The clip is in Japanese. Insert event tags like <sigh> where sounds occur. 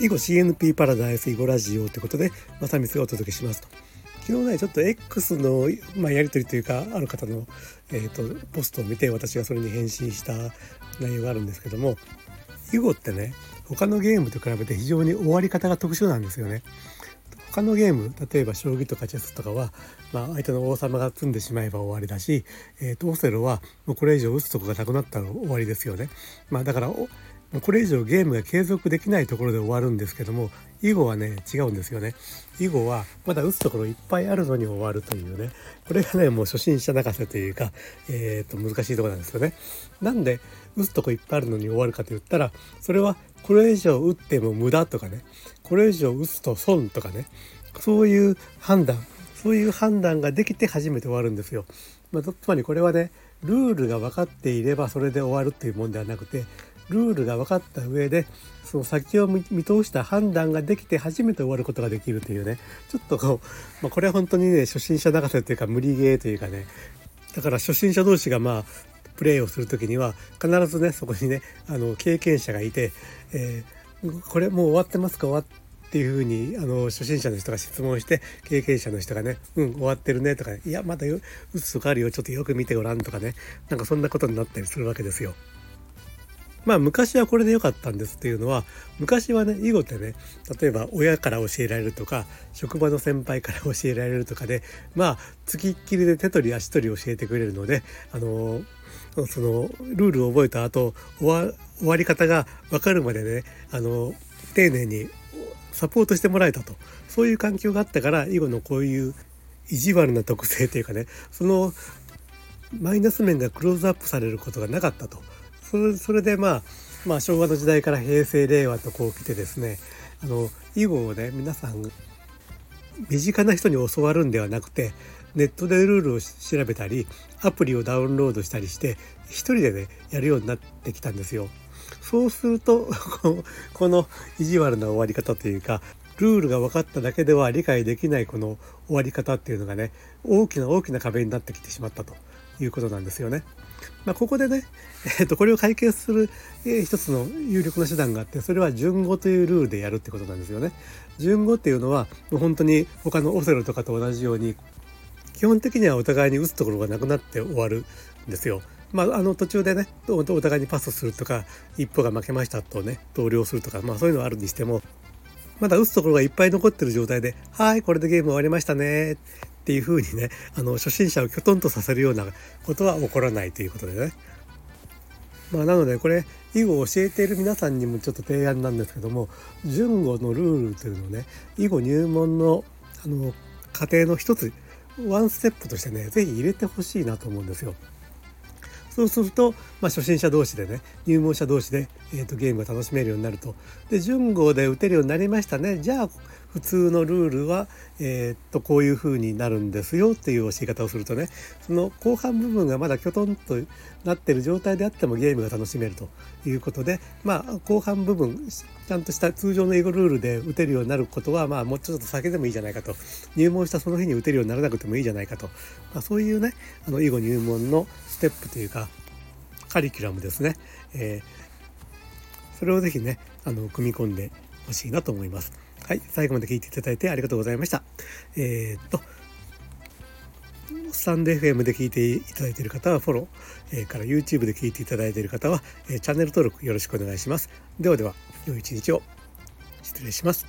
囲碁 CNP パラダイス囲碁ラジオということで正光がお届けしますと昨日ねちょっと X の、まあ、やり取りというかある方の、えーと、ポストを見て私がそれに返信した内容があるんですけども囲碁ってね他のゲームと比べて非常に終わり方が特殊なんですよね。他のゲーム例えば将棋とかチェスとかは、まあ、相手の王様が詰んでしまえば終わりだし、えー、とオセロはもうこれ以上打つとこがなくなったら終わりですよね。まあ、だからこれ以上ゲームが継続できないところで終わるんですけども囲碁はね違うんですよね。囲碁はまだ打つところいっぱいあるのに終わるというね。これがねもう初心者泣かせというか、えー、と難しいとこなんですよね。なんで打つとこいっぱいあるのに終わるかと言ったらそれはこれ以上打っても無駄とかね。これ以上打つと損とかね。そういう判断。そういう判断ができて初めて終わるんですよ。まあ、つまりこれはねルールが分かっていればそれで終わるっていうもんではなくてルールが分かった上でその先を見通した判断ができて初めて終わることができるというね。ちょっとこう、まあ、これは本当にね初心者泣かせというか無理ゲーというかね。だから初心者同士がまあプレーをする時には必ずねそこにねあの経験者がいて、えー、これもう終わってますか？終わっていうふうにあの初心者の人が質問して経験者の人がね「うん終わってるね」とか「いやまだ打つとかあるよ。ちょっとよく見てごらん」とかね。なんかそんなことになったりするわけですよ。まあ昔はこれで良かったんですっていうのは昔はね囲碁ってね例えば親から教えられるとか職場の先輩から教えられるとかでまあ付きっきりで手取り足取り教えてくれるのであのそのルールを覚えた後終わり方が分かるまでねあの丁寧にサポートしてもらえたと。そういう環境があったから囲碁のこういう意地悪な特性というかねそのマイナス面がクローズアップされることがなかったと。それそれでまあまあ昭和の時代から平成令和とこう来てですねあの囲碁をね皆さん身近な人に教わるんではなくてネットでルールを調べたりアプリをダウンロードしたりして一人でねやるようになってきたんですよ。そうすると <laughs> この意地悪な終わり方というかルールが分かっただけでは理解できないこの終わり方っていうのがね大きな大きな壁になってきてしまったということなんですよね。まあ、ここでね、<laughs> えー、とこれを解決する、えー、一つの有力な手段があってそれは順語というルールでやるってことなんですよね。順語っていうのはもう本当に他のオセロとかと同じように基本的にはお互いに打つところがなくなって終わるんですよ。まあ、あの途中でねお互いにパスするとか一歩が負けましたとね投了するとか、まあ、そういうのはあるにしてもまだ打つところがいっぱい残ってる状態で「はいこれでゲーム終わりましたね」っていう風にねあの初心者をきょとんとさせるようなことは起こらないということでね。まあ、なのでこれ囲碁を教えている皆さんにもちょっと提案なんですけども順語のルールというのをね囲碁入門のあの過程の一つワンステップとしてね是非入れてほしいなと思うんですよ。そうすると、まあ、初心者同士でね入門者同士で、えーと、ゲームが楽しめるようになるとで順号で打てるようになりましたねじゃあ普通のルールは、えー、とこういう風になるんですよっていう教え方をするとねその後半部分がまだきょとんとなってる状態であってもゲームが楽しめるということでまあ後半部分ちゃんとした通常の英語ルールで打てるようになることはまあもうちょっと先でもいいじゃないかと。入門したその日に打てるようにならなくてもいいじゃないかと、まあ、そういうねあの囲碁入門のステップというかカリキュラムですね、えー、それをぜひねあの組み込んでほしいなと思います。はい、最後まで聞いていただいてありがとうございました。えー、っと、スタンド FM で聞いていただいている方はフォロー、えー、から YouTube で聞いていただいている方は、えー、チャンネル登録よろしくお願いします。ではでは、良い一日を失礼します。